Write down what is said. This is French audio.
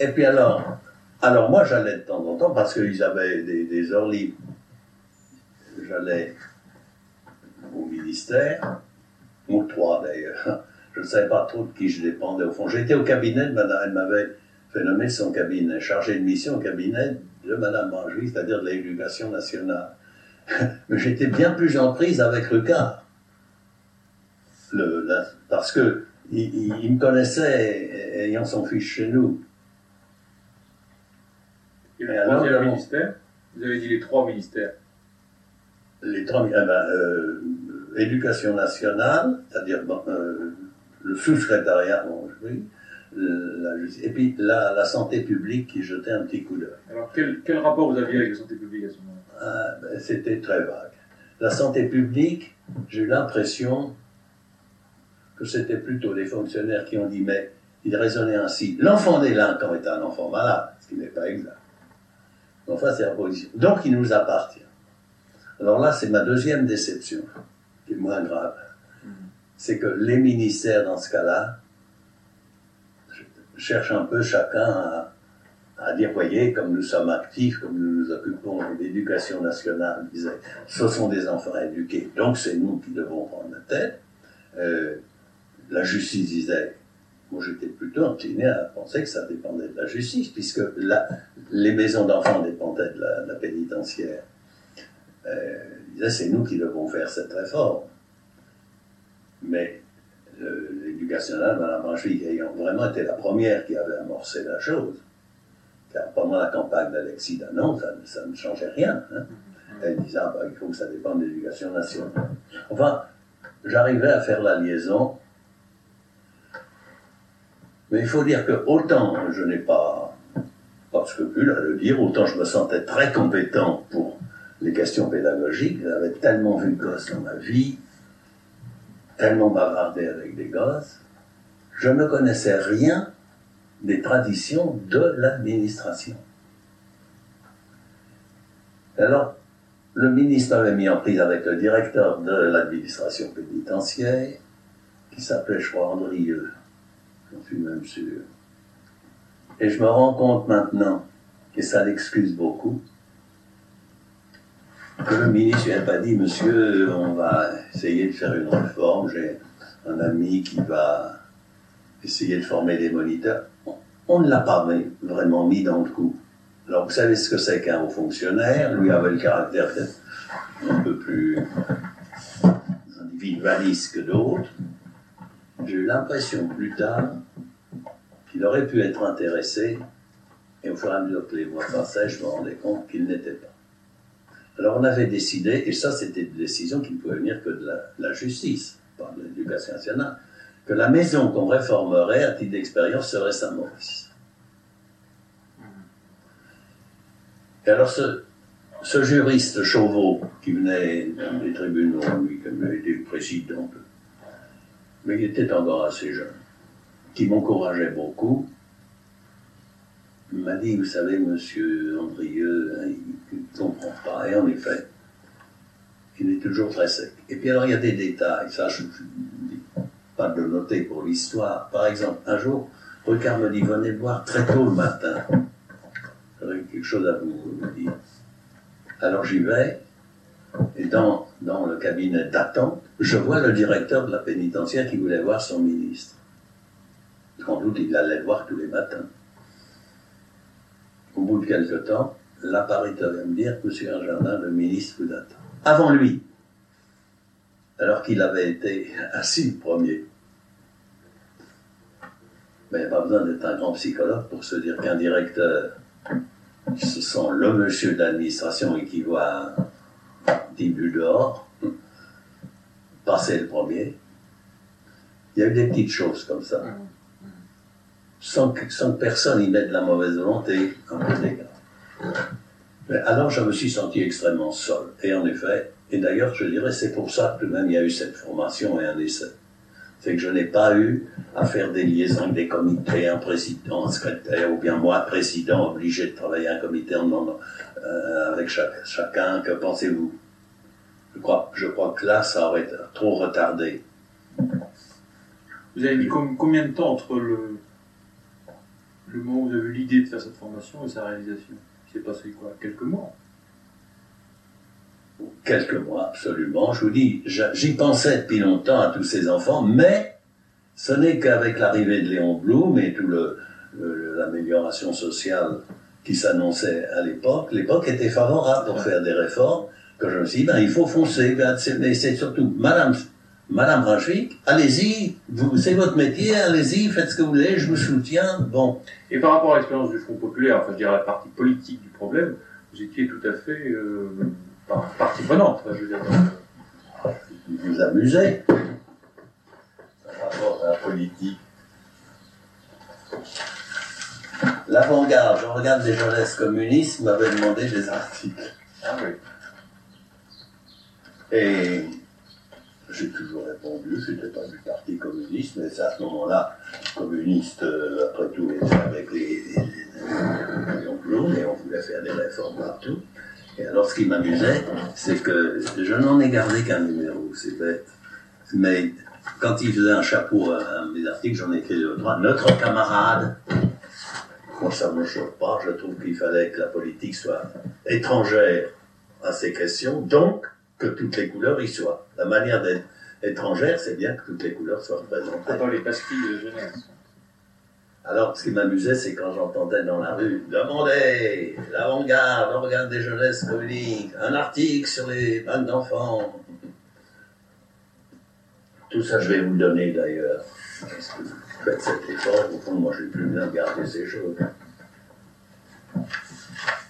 Et puis alors, alors moi j'allais de temps en temps parce qu'ils avaient des, des heures libres. J'allais au ministère, ou trois d'ailleurs. Je ne savais pas trop de qui je dépendais au fond. J'étais au cabinet de madame, elle m'avait fait nommer son cabinet, chargé de mission au cabinet de madame Manjuy, c'est-à-dire de l'éducation nationale. Mais j'étais bien plus en prise avec. Le, parce que il, me connaissait ayant son fils chez nous. Vous avez dit les trois ministères Les trois eh ben, euh, Éducation nationale, c'est-à-dire euh, le sous-secrétariat, oui, la, et puis la, la, santé publique qui jetait un petit coup d'œil. Alors quel, quel, rapport vous aviez avec la santé publique à ce moment-là? Ah, ben, C'était très vague. La santé publique, j'ai eu l'impression que c'était plutôt les fonctionnaires qui ont dit, mais il raisonnait ainsi. L'enfant délinquant est un enfant malade, ce qui n'est pas exact. C'est la. Donc, il nous appartient. Alors là, c'est ma deuxième déception, qui est moins grave. C'est que les ministères, dans ce cas-là, cherchent un peu chacun à, à, dire, voyez, comme nous sommes actifs, comme nous nous occupons de l'éducation nationale, disait, ce sont des enfants éduqués, donc c'est nous qui devons prendre la tête. Euh, la justice disait, moi j'étais plutôt incliné à penser que ça dépendait de la justice, puisque les maisons d'enfants dépendaient de la, pénitentiaire. Euh, disait, c'est nous qui devons faire cette réforme. Mais l'éducation nationale, Mme Brancheville, ayant vraiment été la première qui avait amorcé la chose, car pendant la campagne d'Alexis Danon, ça, ne changeait rien. Hein. Elle disait, ah, bah, il faut que ça dépende de l'éducation nationale. Enfin, j'arrivais à faire la liaison mais il faut dire que autant je n'ai pas, pas de scrupule à le dire, autant je me sentais très compétent pour les questions pédagogiques. J'avais tellement vu de gosses dans ma vie, tellement bavardé avec des gosses. Je ne connaissais rien des traditions de l'administration. Alors, le ministre avait mis en prise avec le directeur de l'administration pénitentiaire, qui s'appelait, je crois, Andrieux. J'en suis même sûr. Et je me rends compte maintenant, et ça l'excuse beaucoup, que le ministre n'a pas dit, monsieur, on va essayer de faire une réforme, j'ai un ami qui va essayer de former des moniteurs. On ne l'a pas vraiment mis dans le coup. Alors vous savez ce que c'est qu'un haut fonctionnaire, lui avait le caractère un peu plus individualiste que d'autres. J'ai eu l'impression plus tard qu'il aurait pu être intéressé, et au fur et à mesure que les mois passaient, je me rendais compte qu'il n'était pas. Alors on avait décidé, et ça c'était une décision qui ne pouvait venir que de la, justice, pas de l'éducation nationale, que la maison qu'on réformerait à titre d'expérience serait Saint-Maurice. Et alors ce, ce juriste Chauveau, qui venait des tribunaux, lui, comme il était président, mais il était encore assez jeune, qui m'encourageait beaucoup, m'a dit, vous savez, monsieur Andrieux, hein, il ne comprend pas. Et en effet, il est toujours très sec. Et puis alors, il y a des détails, ça, je ne dis pas de le noter pour l'histoire. Par exemple, un jour, Ricard me dit, venez voir très tôt le matin. J'aurais quelque chose à vous dire. Alors j'y vais, et dans, dans le cabinet d'attente, je vois le directeur de la pénitentiaire qui voulait voir son ministre. Sans doute, il allait le voir tous les matins. Au bout de quelques temps, l'appariteur vient me dire, Monsieur Jardin, le ministre vous attend. Avant lui, alors qu'il avait été assis le premier. Mais il n'y a pas besoin d'être un grand psychologue pour se dire qu'un directeur, ce sont le monsieur d'administration et qui voit 10 buts dehors, passer le premier. Il y a eu des petites choses comme ça sans que, personne y mette la mauvaise volonté, alors je me suis senti extrêmement seul. Et en effet, et d'ailleurs je dirais c'est pour ça que même il y a eu cette formation et un essai. C'est que je n'ai pas eu à faire des liaisons avec des comités, un président, un secrétaire, ou bien moi, président, obligé de travailler un comité en demandant euh, avec chacun, que pensez-vous? Je crois, je crois que là, ça aurait été trop retardé. Vous avez mis combien de temps entre le, le moment où vous avez eu l'idée de faire cette formation et sa réalisation. Il s'est passé quoi? Quelques mois. Quelques mois, absolument. Je vous dis, j'y pensais depuis longtemps à tous ces enfants, mais ce n'est qu'avec l'arrivée de Léon Blum et toute l'amélioration sociale qui s'annonçait à l'époque, l'époque était favorable pour faire des réformes, que je me suis dit, ben, il faut foncer, mais c'est surtout Madame Madame Rachik, allez-y, c'est votre métier, allez-y, faites ce que vous voulez, je vous soutiens. Bon. Et par rapport à l'expérience du Front populaire, enfin je dirais la partie politique du problème, vous étiez tout à fait euh, partie prenante. je veux dire, vous vous amusez par rapport à la politique. L'avant-garde, je regarde des jeunesses communistes, m'avait demandé des articles. Ah oui. Et j'ai toujours répondu, je n'étais pas du Parti communiste, mais c'est à ce moment-là, communiste, euh, après tout, avec les, les, et on voulait faire des réformes partout. Et alors, ce qui m'amusait, c'est que je n'en ai gardé qu'un numéro, c'est bête. Mais quand il faisait un chapeau à, mes articles, j'en ai écrit deux trois. Notre camarade, moi ça ne me choque pas, je trouve qu'il fallait que la politique soit étrangère à ces questions, donc que toutes les couleurs y soient. La manière d'être étrangère, c'est bien que toutes les couleurs soient représentées. Dans les pastilles de jeunesse. Alors, ce qui m'amusait, c'est quand j'entendais dans la rue Demandez l'avant-garde, l'organe des jeunesses communiques, un article sur les banques d'enfants. Tout ça, je vais vous le donner d'ailleurs. Faites cet effort, au fond, moi, j'ai plus bien garder ces choses.